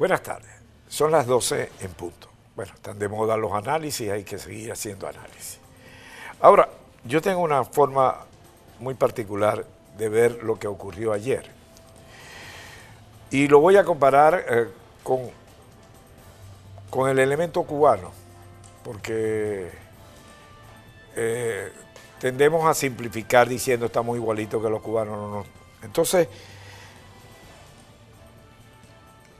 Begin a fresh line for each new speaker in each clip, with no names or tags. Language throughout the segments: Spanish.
Buenas tardes. Son las 12 en punto. Bueno, están de moda los análisis, hay que seguir haciendo análisis. Ahora, yo tengo una forma muy particular de ver lo que ocurrió ayer. Y lo voy a comparar eh, con, con el elemento cubano, porque eh, tendemos a simplificar diciendo estamos igualitos que los cubanos. No, no. Entonces,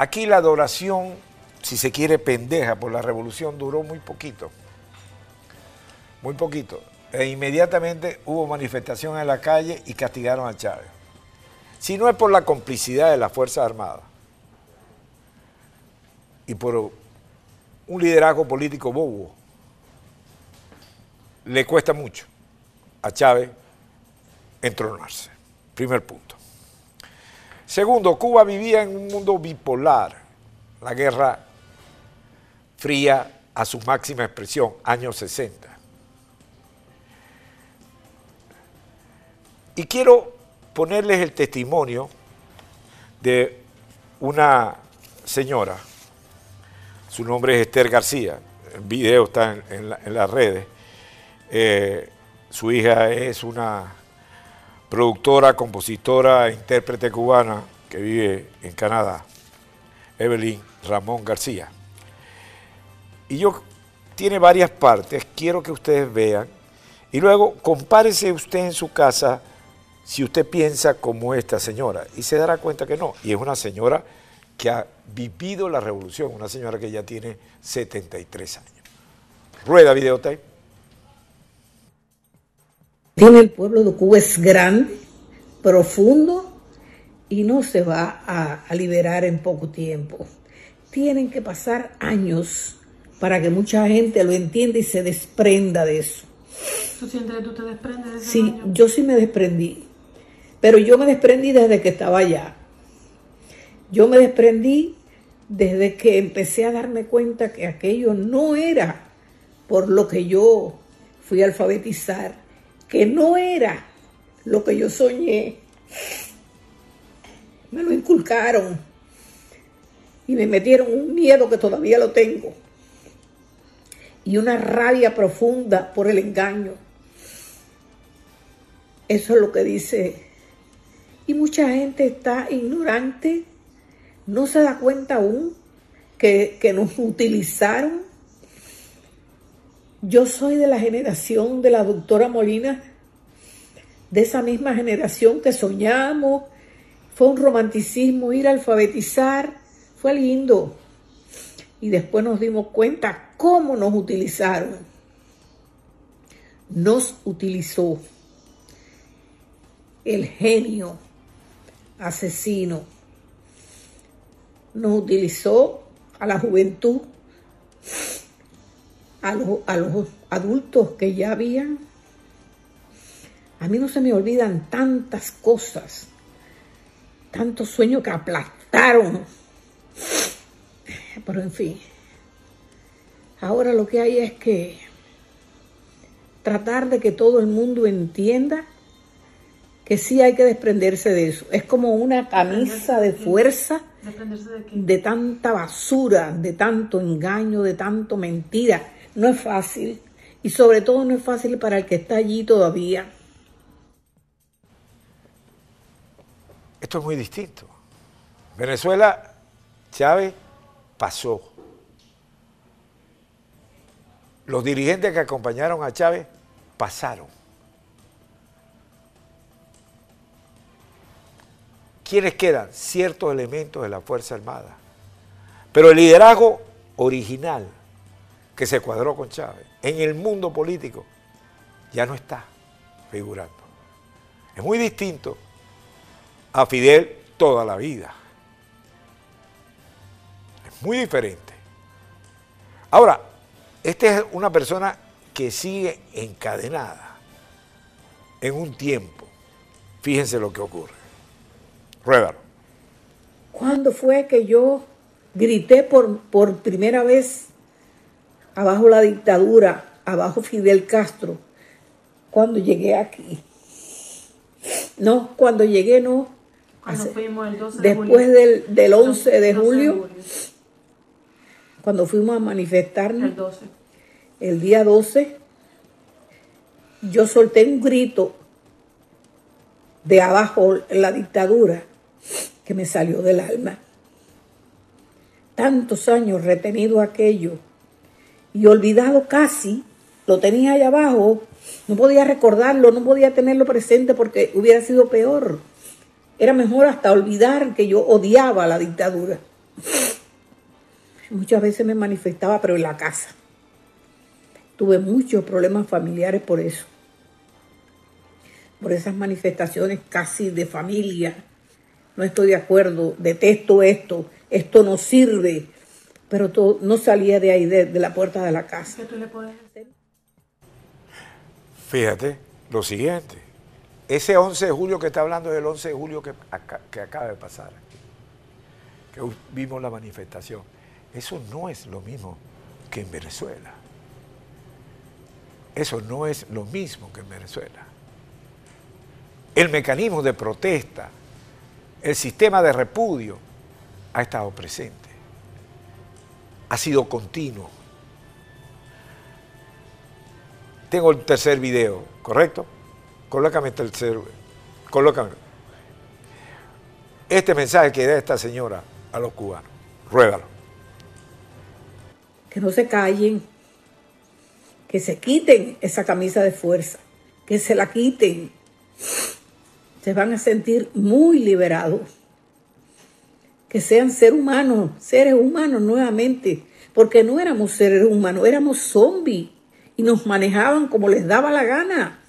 aquí la adoración, si se quiere pendeja por la revolución, duró muy poquito. Muy poquito. E inmediatamente hubo manifestación en la calle y castigaron a Chávez. Si no es por la complicidad de las Fuerzas Armadas y por un liderazgo político bobo, le cuesta mucho a Chávez entronarse. Primer punto. Segundo, Cuba vivía en un mundo bipolar, la guerra fría a su máxima expresión, años 60. Y quiero ponerles el testimonio de una señora, su nombre es Esther García, el video está en, las redes, eh, su hija es una productora, compositora, intérprete cubana que vive en Canadá, Evelyn Ramón García. Y yo, tiene varias partes, quiero que ustedes vean, y luego compárese usted en su casa si usted piensa como esta señora, y se dará cuenta que no, y es una señora que ha vivido la revolución, una señora que ya tiene 73 años. Rueda videotape.
Tiene el pueblo de Cuba es grande, profundo y no se va a, a liberar en poco tiempo. Tienen que pasar años para que mucha gente lo entienda y se desprenda de eso.
¿Tú sientes que tú te desprendes de ese
Sí, yo sí me desprendí. Pero yo me desprendí desde que estaba allá. Yo me desprendí desde que empecé a darme cuenta que aquello no era por lo que yo fui a alfabetizar, que no era lo que yo soñé. Me lo inculcaron y me metieron un miedo que todavía lo tengo y una rabia profunda por el engaño. Eso es lo que dice y mucha gente está ignorante, no se da cuenta aún que, nos utilizaron. Yo soy de la generación de la doctora Molina, de esa misma generación que soñamos, fue un romanticismo ir a alfabetizar, fue lindo. Y después nos dimos cuenta cómo nos utilizaron. Nos utilizó el genio asesino. Nos utilizó a la juventud, a los, a los adultos que ya habían. A mí no se me olvidan tantas cosas, tantos sueños que aplastaron. Pero en fin, ahora lo que hay es que tratar de que todo el mundo entienda que sí hay que desprenderse de eso. Es como una camisa de fuerza de, tanta basura, de tanto engaño, de tanto mentira. No es fácil. Y sobre todo no es fácil para el que está allí todavía.
Esto es muy distinto. Venezuela, Chávez pasó. Los dirigentes que acompañaron a Chávez pasaron. ¿quiénes quedan? Ciertos elementos de la Fuerza Armada. Pero el liderazgo original que se cuadró con Chávez en el mundo político ya no está figurando. Es muy distinto a Fidel toda la vida. Es muy diferente. Ahora, esta es una persona que sigue encadenada en un tiempo. Fíjense lo que ocurre. Ruédalo.
¿Cuándo fue que yo grité por, por primera vez abajo la dictadura, abajo Fidel Castro? Cuando llegué aquí. No, cuando llegué no.
Cuando fuimos el 12
de después Del, del 11 de julio, cuando fuimos a manifestarnos
El 12.
el día 12, yo solté un grito de abajo la dictadura que me salió del alma. Tantos años retenido aquello y olvidado casi, lo tenía allá abajo, no podía recordarlo, no podía tenerlo presente porque hubiera sido peor. Era mejor hasta olvidar que yo odiaba la dictadura. Muchas veces me manifestaba, pero en la casa. Tuve muchos problemas familiares por eso. Por esas manifestaciones casi de familia. No estoy de acuerdo, detesto esto, esto no sirve. Pero todo, no salía de ahí, de, de la puerta de la casa.
¿Qué tú le puedes hacer?
Fíjate lo siguiente. Ese 11 de julio que está hablando es el 11 de julio que, aca- que acaba de pasar. Que vimos la manifestación. Eso no es lo mismo que en Venezuela. Eso no es lo mismo que en Venezuela. El mecanismo de protesta, el sistema de repudio ha estado presente. Ha sido continuo. Tengo el tercer video, ¿correcto? Colócame el tercer, colócame. Este mensaje que da esta señora a los cubanos. Ruébalo.
que no se callen, que se quiten esa camisa de fuerza, que se la quiten. Se van a sentir muy liberados. Que sean seres humanos, seres humanos nuevamente, porque no éramos seres humanos, éramos zombies y nos manejaban como les daba la gana,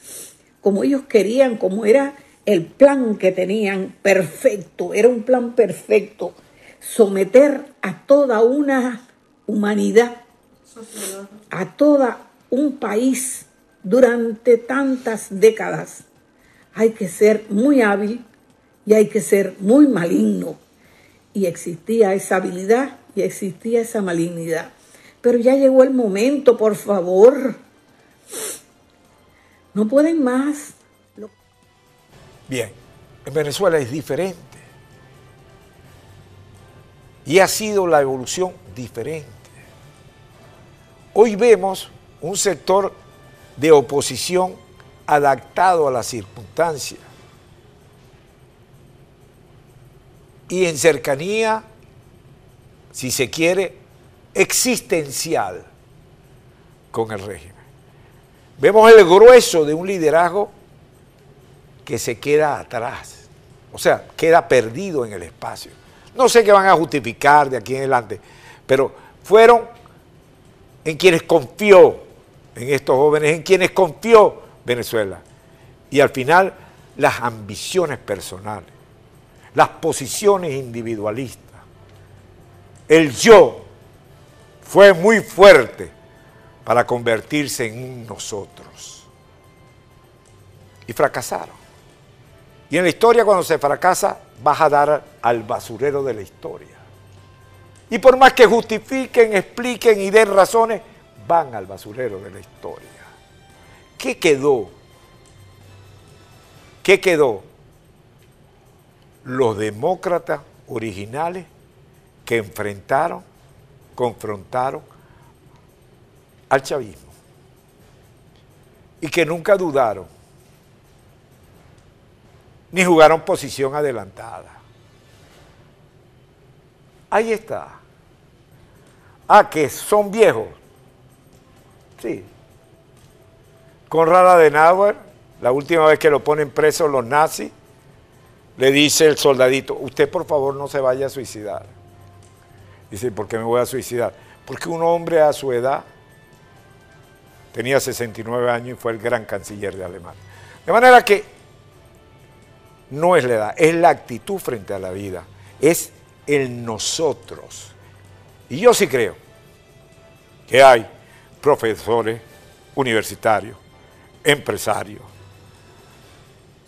como ellos querían, como era el plan que tenían perfecto, era un plan perfecto, someter a toda una humanidad a todo un país durante tantas décadas. Hay que ser muy hábil y hay que ser muy maligno. Y existía esa habilidad y existía esa malignidad. Pero ya llegó el momento, por favor. No pueden más.
Bien, en Venezuela es diferente. Y ha sido la evolución diferente. Hoy vemos un sector de oposición adaptado a las circunstancias y en cercanía, si se quiere, existencial con el régimen. Vemos el grueso de un liderazgo que se queda atrás, o sea, queda perdido en el espacio. No sé qué van a justificar de aquí en adelante, pero fueron en quienes confió, en estos jóvenes, en quienes confió Venezuela. Y al final, las ambiciones personales, las posiciones individualistas, el yo fue muy fuerte para convertirse en un nosotros. Y fracasaron. Y en la historia cuando se fracasa vas a dar al basurero de la historia. Y por más que justifiquen, expliquen y den razones, van al basurero de la historia. ¿Qué quedó? ¿Qué quedó? Los demócratas originales que enfrentaron, confrontaron al chavismo y que nunca dudaron ni jugaron posición adelantada. Ahí está. Ah, que son viejos. Sí. Conrad Adenauer, la última vez que lo ponen preso los nazis, le dice el soldadito, usted por favor no se vaya a suicidar. Dice, ¿por qué me voy a suicidar? Porque un hombre a su edad tenía 69 años y fue el gran canciller de Alemania. De manera que no es la edad, es la actitud frente a la vida, es el nosotros. Y yo sí creo que hay profesores universitarios, empresarios,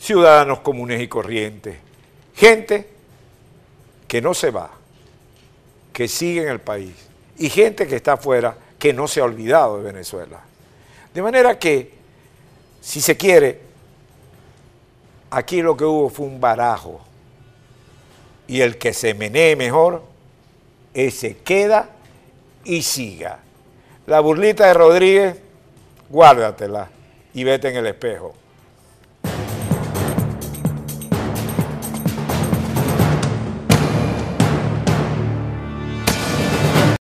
ciudadanos comunes y corrientes, gente que no se va, que sigue en el país, y gente que está afuera, que no se ha olvidado de Venezuela. De manera que, si se quiere, aquí lo que hubo fue un barajo, y el que se menee mejor, ese queda y siga. La burlita de Rodríguez, guárdatela y vete en el espejo.